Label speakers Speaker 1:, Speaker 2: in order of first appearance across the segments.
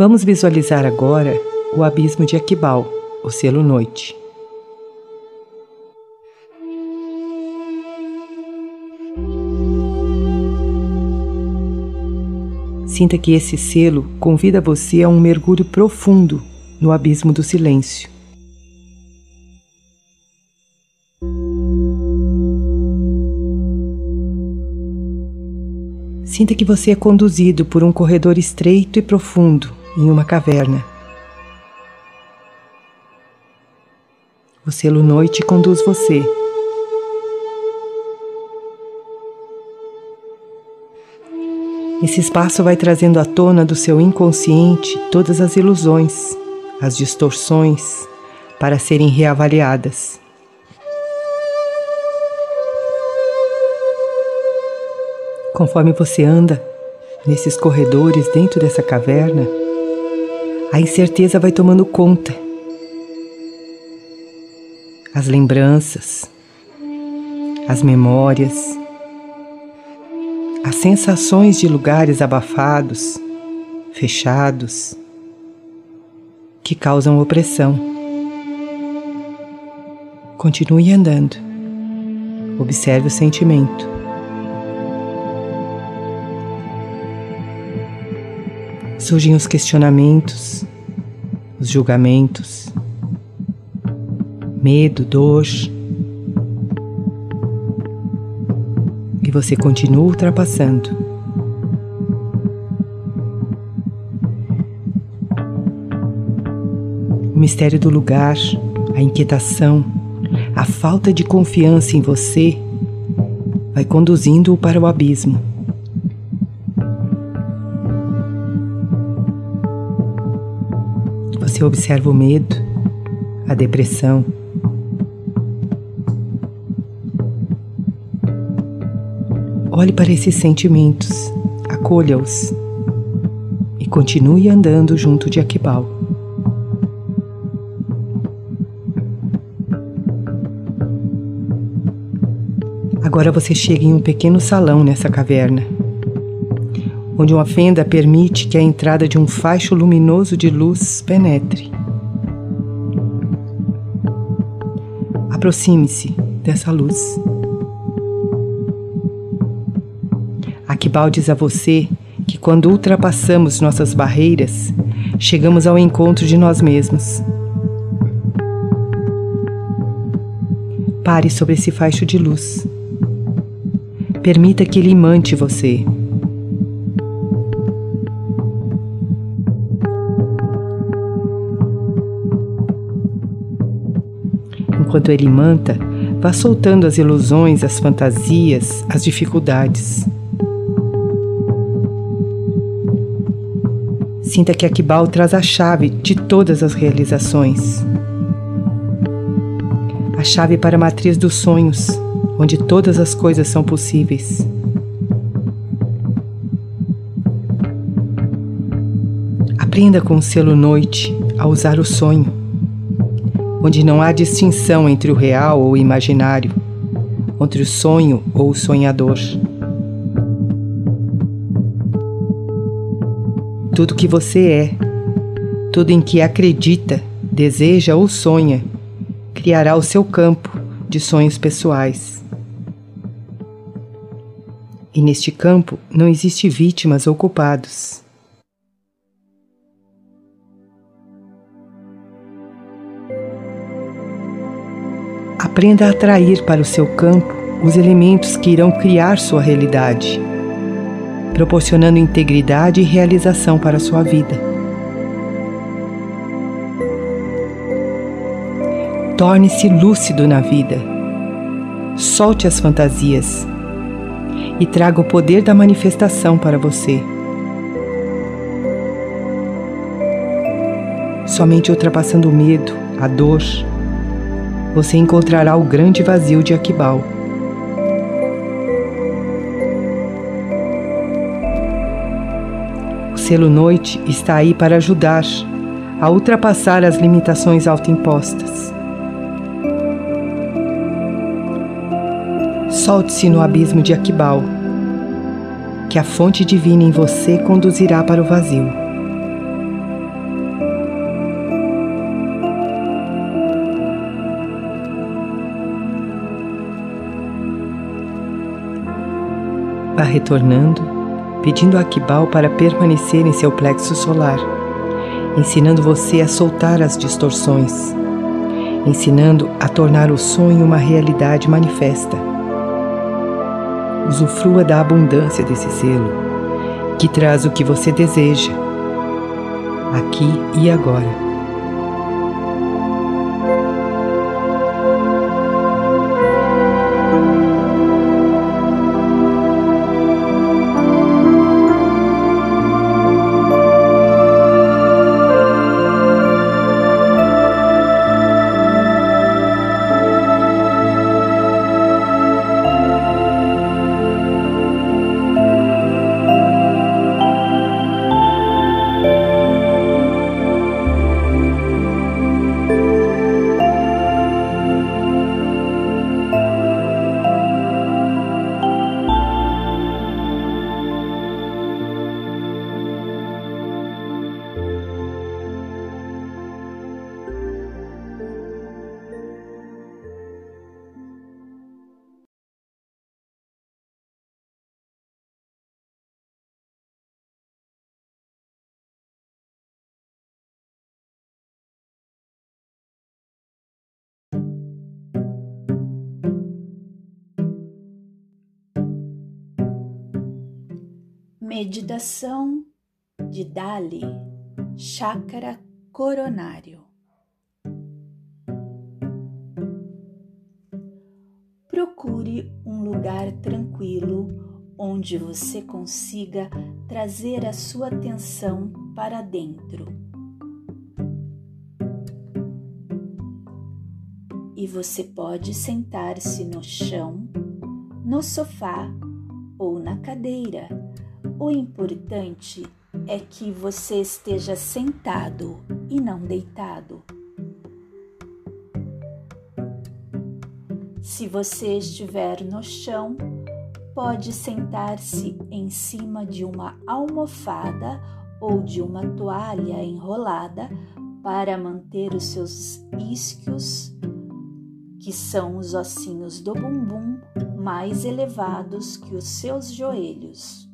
Speaker 1: Vamos visualizar agora o abismo de Aquibal, o selo noite. Sinta que esse selo convida você a um mergulho profundo no abismo do silêncio. Sinta que você é conduzido por um corredor estreito e profundo em uma caverna. O selo noite conduz você Esse espaço vai trazendo à tona do seu inconsciente todas as ilusões, as distorções, para serem reavaliadas. Conforme você anda nesses corredores dentro dessa caverna, a incerteza vai tomando conta. As lembranças, as memórias, as sensações de lugares abafados, fechados, que causam opressão. Continue andando. Observe o sentimento. Surgem os questionamentos, os julgamentos, medo, dor e você continua ultrapassando. O mistério do lugar, a inquietação, a falta de confiança em você vai conduzindo-o para o abismo. Você observa o medo, a depressão, Olhe para esses sentimentos, acolha-os e continue andando junto de Aquibal. Agora você chega em um pequeno salão nessa caverna, onde uma fenda permite que a entrada de um faixo luminoso de luz penetre. Aproxime-se dessa luz. Aquibal diz a você que quando ultrapassamos nossas barreiras, chegamos ao encontro de nós mesmos. Pare sobre esse faixo de luz. Permita que ele imante você. Enquanto ele imanta, vá soltando as ilusões, as fantasias, as dificuldades. Sinta que Akibal traz a chave de todas as realizações. A chave para a matriz dos sonhos, onde todas as coisas são possíveis. Aprenda com o selo noite a usar o sonho, onde não há distinção entre o real ou o imaginário, entre o sonho ou o sonhador. tudo que você é, tudo em que acredita, deseja ou sonha, criará o seu campo de sonhos pessoais. E neste campo não existe vítimas ou culpados. Aprenda a atrair para o seu campo os elementos que irão criar sua realidade proporcionando integridade e realização para a sua vida. Torne-se lúcido na vida. Solte as fantasias e traga o poder da manifestação para você. Somente ultrapassando o medo, a dor, você encontrará o grande vazio de Aquibal. selo noite está aí para ajudar a ultrapassar as limitações autoimpostas. Solte-se no abismo de Aquibal, que a fonte divina em você conduzirá para o vazio. Vá retornando, pedindo a Akibal para permanecer em seu plexo solar, ensinando você a soltar as distorções, ensinando a tornar o sonho uma realidade manifesta. Usufrua da abundância desse selo, que traz o que você deseja, aqui e agora.
Speaker 2: Meditação de Dali, Chácara Coronário. Procure um lugar tranquilo onde você consiga trazer a sua atenção para dentro. E você pode sentar-se no chão, no sofá ou na cadeira o importante é que você esteja sentado e não deitado. Se você estiver no chão, pode sentar-se em cima de uma almofada ou de uma toalha enrolada para manter os seus isquios, que são os ossinhos do bumbum, mais elevados que os seus joelhos.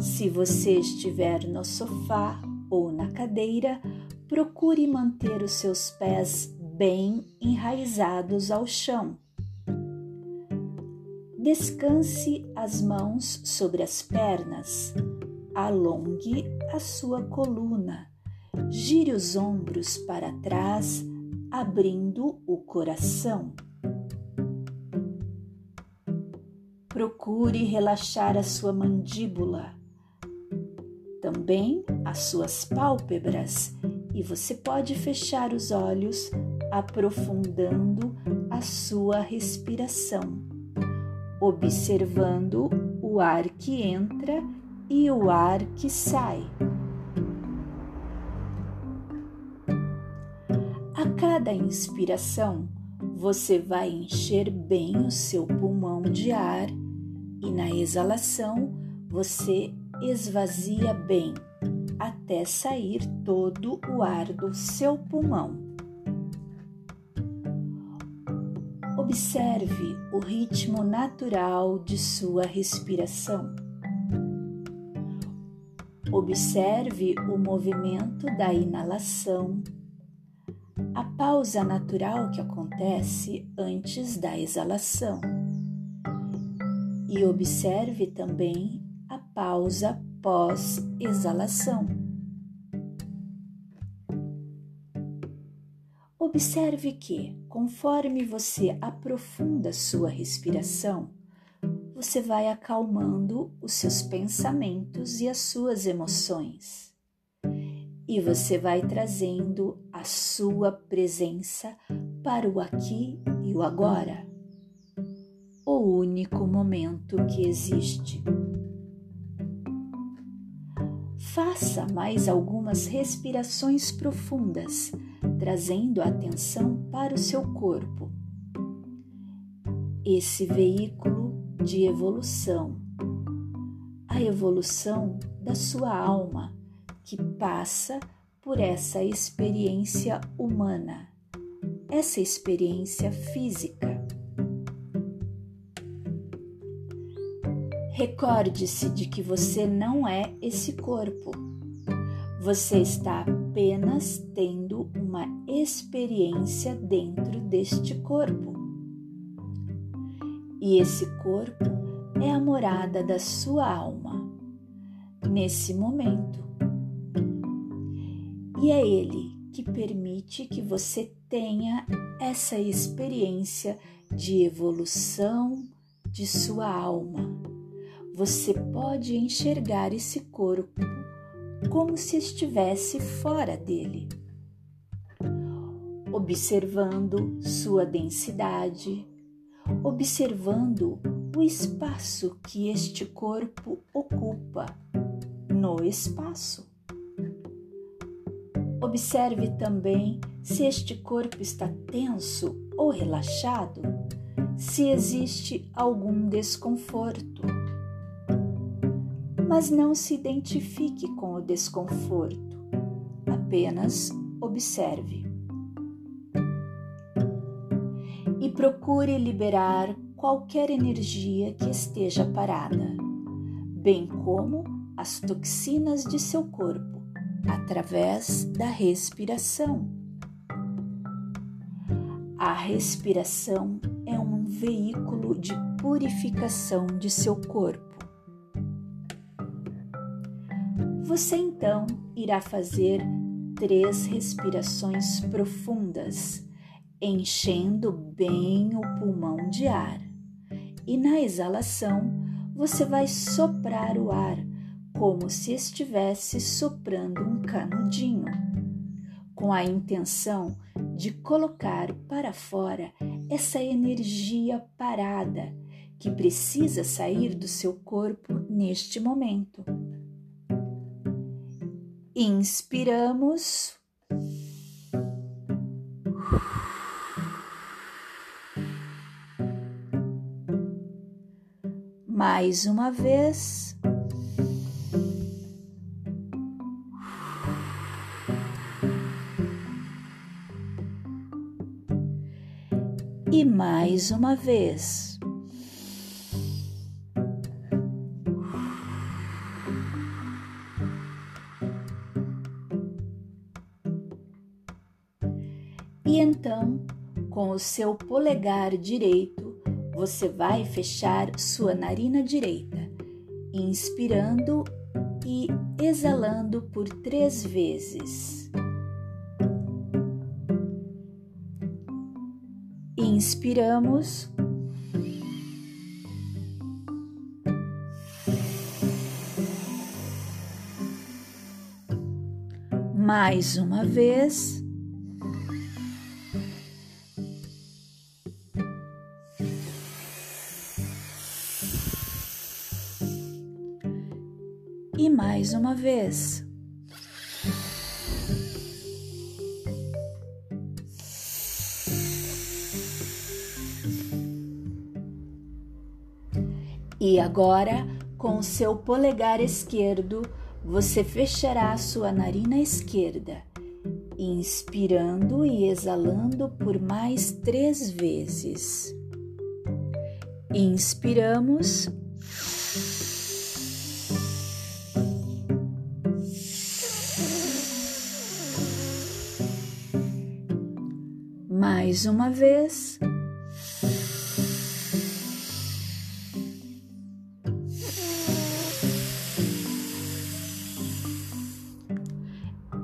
Speaker 2: Se você estiver no sofá ou na cadeira, procure manter os seus pés bem enraizados ao chão. Descanse as mãos sobre as pernas, alongue a sua coluna, gire os ombros para trás, abrindo o coração. Procure relaxar a sua mandíbula também as suas pálpebras e você pode fechar os olhos, aprofundando a sua respiração, observando o ar que entra e o ar que sai. A cada inspiração, você vai encher bem o seu pulmão de ar e na exalação você esvazia bem até sair todo o ar do seu pulmão. Observe o ritmo natural de sua respiração. Observe o movimento da inalação, a pausa natural que acontece antes da exalação. E observe também pausa pós-exalação. Observe que, conforme você aprofunda sua respiração, você vai acalmando os seus pensamentos e as suas emoções. E você vai trazendo a sua presença para o aqui e o agora, o único momento que existe. Faça mais algumas respirações profundas, trazendo a atenção para o seu corpo. Esse veículo de evolução, a evolução da sua alma, que passa por essa experiência humana, essa experiência física. Recorde-se de que você não é esse corpo. Você está apenas tendo uma experiência dentro deste corpo. E esse corpo é a morada da sua alma, nesse momento. E é ele que permite que você tenha essa experiência de evolução de sua alma. Você pode enxergar esse corpo como se estivesse fora dele, observando sua densidade, observando o espaço que este corpo ocupa no espaço. Observe também se este corpo está tenso ou relaxado, se existe algum desconforto. Mas não se identifique com o desconforto, apenas observe. E procure liberar qualquer energia que esteja parada, bem como as toxinas de seu corpo através da respiração. A respiração é um veículo de purificação de seu corpo. Você então irá fazer três respirações profundas, enchendo bem o pulmão de ar. E na exalação, você vai soprar o ar como se estivesse soprando um canudinho, com a intenção de colocar para fora essa energia parada que precisa sair do seu corpo neste momento. Inspiramos. Mais uma vez. e mais uma vez. Então, com o seu polegar direito, você vai fechar sua narina direita, inspirando e exalando por três vezes. Inspiramos. Mais uma vez. Mais uma vez. E agora, com o seu polegar esquerdo, você fechará sua narina esquerda, inspirando e exalando por mais três vezes. Inspiramos. Mais uma vez.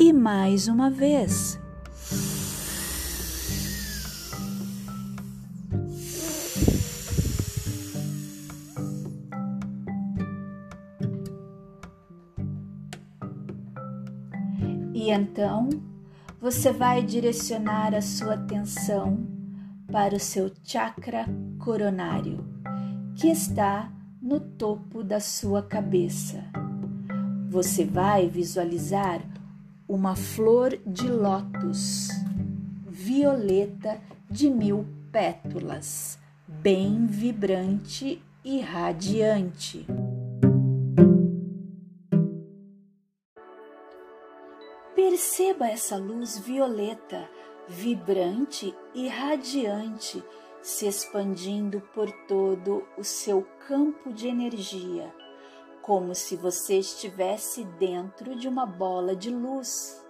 Speaker 2: e mais uma vez. E então você vai direcionar a sua atenção para o seu chakra coronário, que está no topo da sua cabeça. Você vai visualizar uma flor de lótus violeta de mil pétalas, bem vibrante e radiante. Perceba essa luz violeta, vibrante e radiante, se expandindo por todo o seu campo de energia, como se você estivesse dentro de uma bola de luz.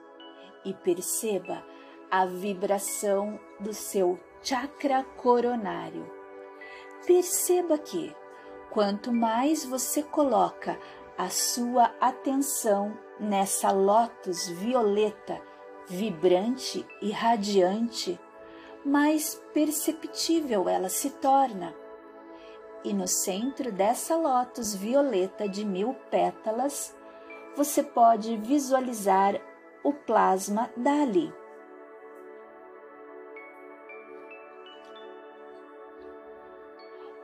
Speaker 2: E perceba a vibração do seu chakra coronário. Perceba que, quanto mais você coloca a sua atenção nessa lótus violeta, vibrante e radiante, mais perceptível ela se torna. E no centro dessa lótus violeta de mil pétalas, você pode visualizar o plasma Dali.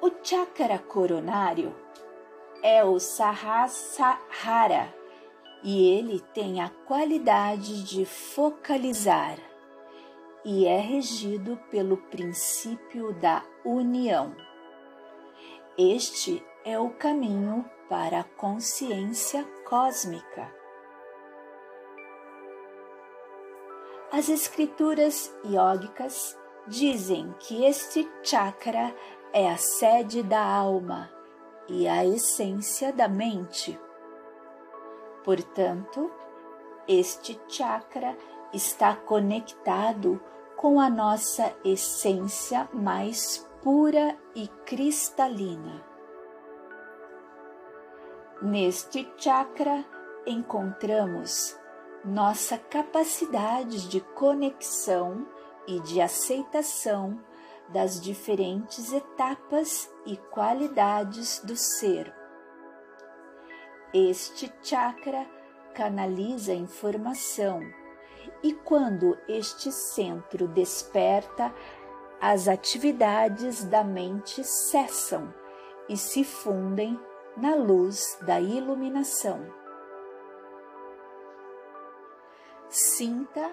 Speaker 2: O chakra coronário é o Sahasrara e ele tem a qualidade de focalizar e é regido pelo princípio da união. Este é o caminho para a consciência cósmica. As escrituras iógicas dizem que este chakra é a sede da alma e a essência da mente. Portanto, este chakra está conectado com a nossa essência mais pura e cristalina. Neste chakra encontramos nossa capacidade de conexão e de aceitação das diferentes etapas e qualidades do ser. Este chakra canaliza informação e quando este centro desperta, as atividades da mente cessam e se fundem na luz da iluminação. Sinta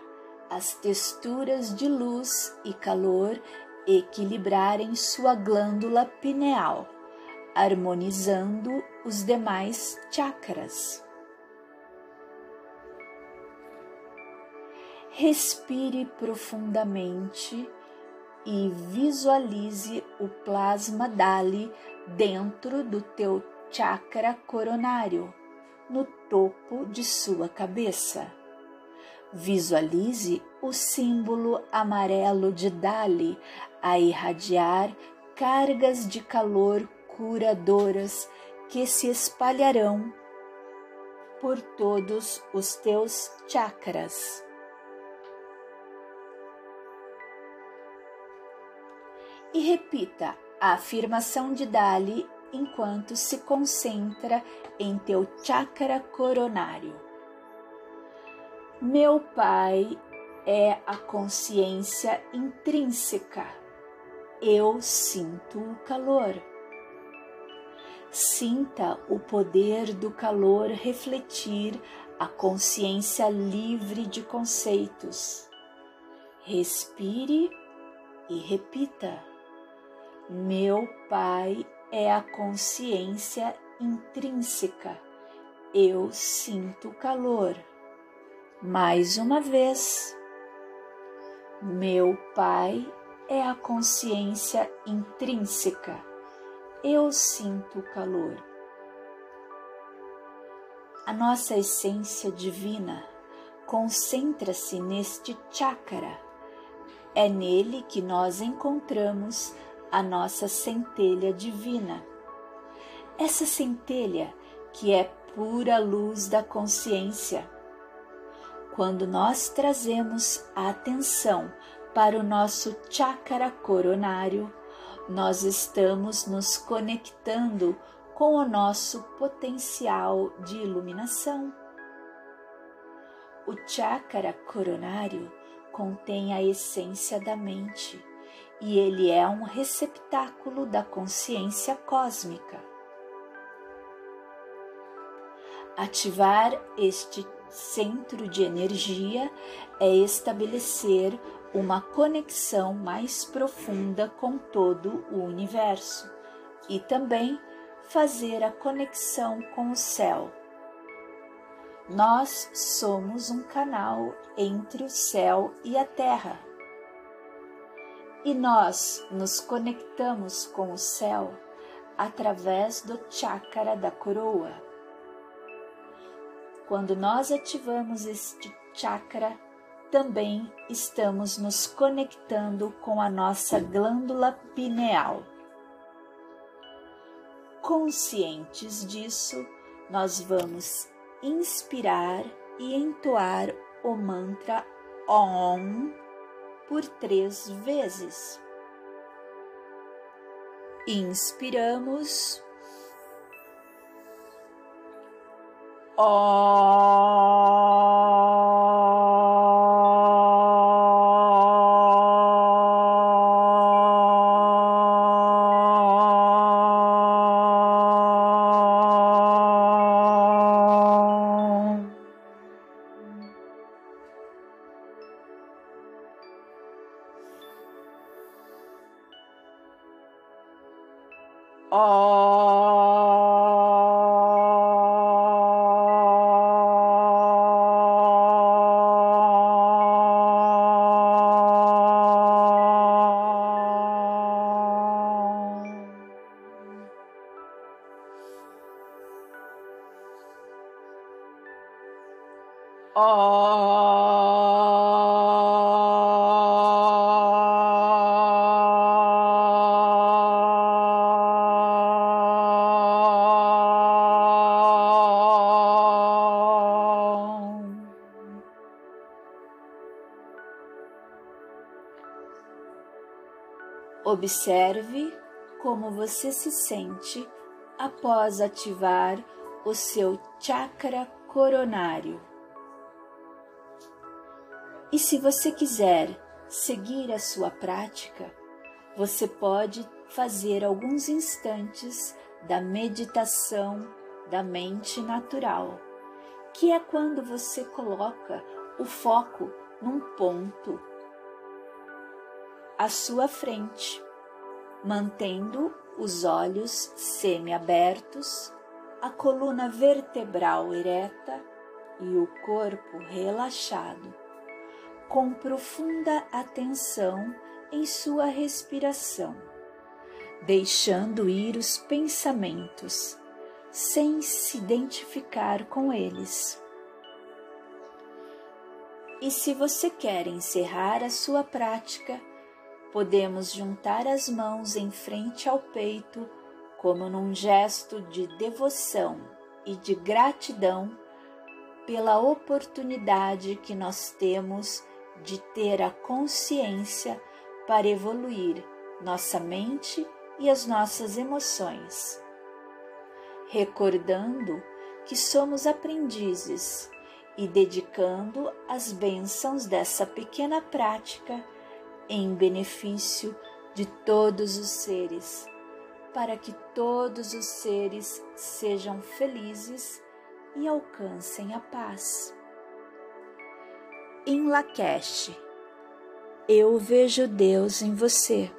Speaker 2: as texturas de luz e calor equilibrarem sua glândula pineal, harmonizando os demais chakras. Respire profundamente e visualize o plasma Dali dentro do teu chakra coronário, no topo de sua cabeça. Visualize o símbolo amarelo de Dali a irradiar cargas de calor curadoras que se espalharão por todos os teus chakras. E repita a afirmação de Dali enquanto se concentra em teu chakra coronário. Meu Pai é a consciência intrínseca. Eu sinto o calor. Sinta o poder do calor refletir a consciência livre de conceitos. Respire e repita: Meu Pai é a consciência intrínseca. Eu sinto calor. Mais uma vez, meu Pai é a consciência intrínseca. Eu sinto calor. A nossa essência divina concentra-se neste chakra. É nele que nós encontramos a nossa centelha divina. Essa centelha que é pura luz da consciência quando nós trazemos a atenção para o nosso chakra coronário, nós estamos nos conectando com o nosso potencial de iluminação. O chakra coronário contém a essência da mente e ele é um receptáculo da consciência cósmica. Ativar este centro de energia é estabelecer uma conexão mais profunda com todo o universo e também fazer a conexão com o céu. Nós somos um canal entre o céu e a terra. E nós nos conectamos com o céu através do chakra da coroa. Quando nós ativamos este chakra, também estamos nos conectando com a nossa glândula pineal. Conscientes disso, nós vamos inspirar e entoar o mantra OM por três vezes. Inspiramos. OM. Observe como você se sente após ativar o seu chakra coronário. E se você quiser seguir a sua prática, você pode fazer alguns instantes da meditação da mente natural, que é quando você coloca o foco num ponto à sua frente, mantendo os olhos semiabertos, a coluna vertebral ereta e o corpo relaxado, com profunda atenção em sua respiração, deixando ir os pensamentos, sem se identificar com eles. E se você quer encerrar a sua prática, podemos juntar as mãos em frente ao peito, como num gesto de devoção e de gratidão pela oportunidade que nós temos de ter a consciência para evoluir nossa mente e as nossas emoções. Recordando que somos aprendizes e dedicando as bênçãos dessa pequena prática em benefício de todos os seres, para que todos os seres sejam felizes e alcancem a paz. Em Lakesh, eu vejo Deus em você.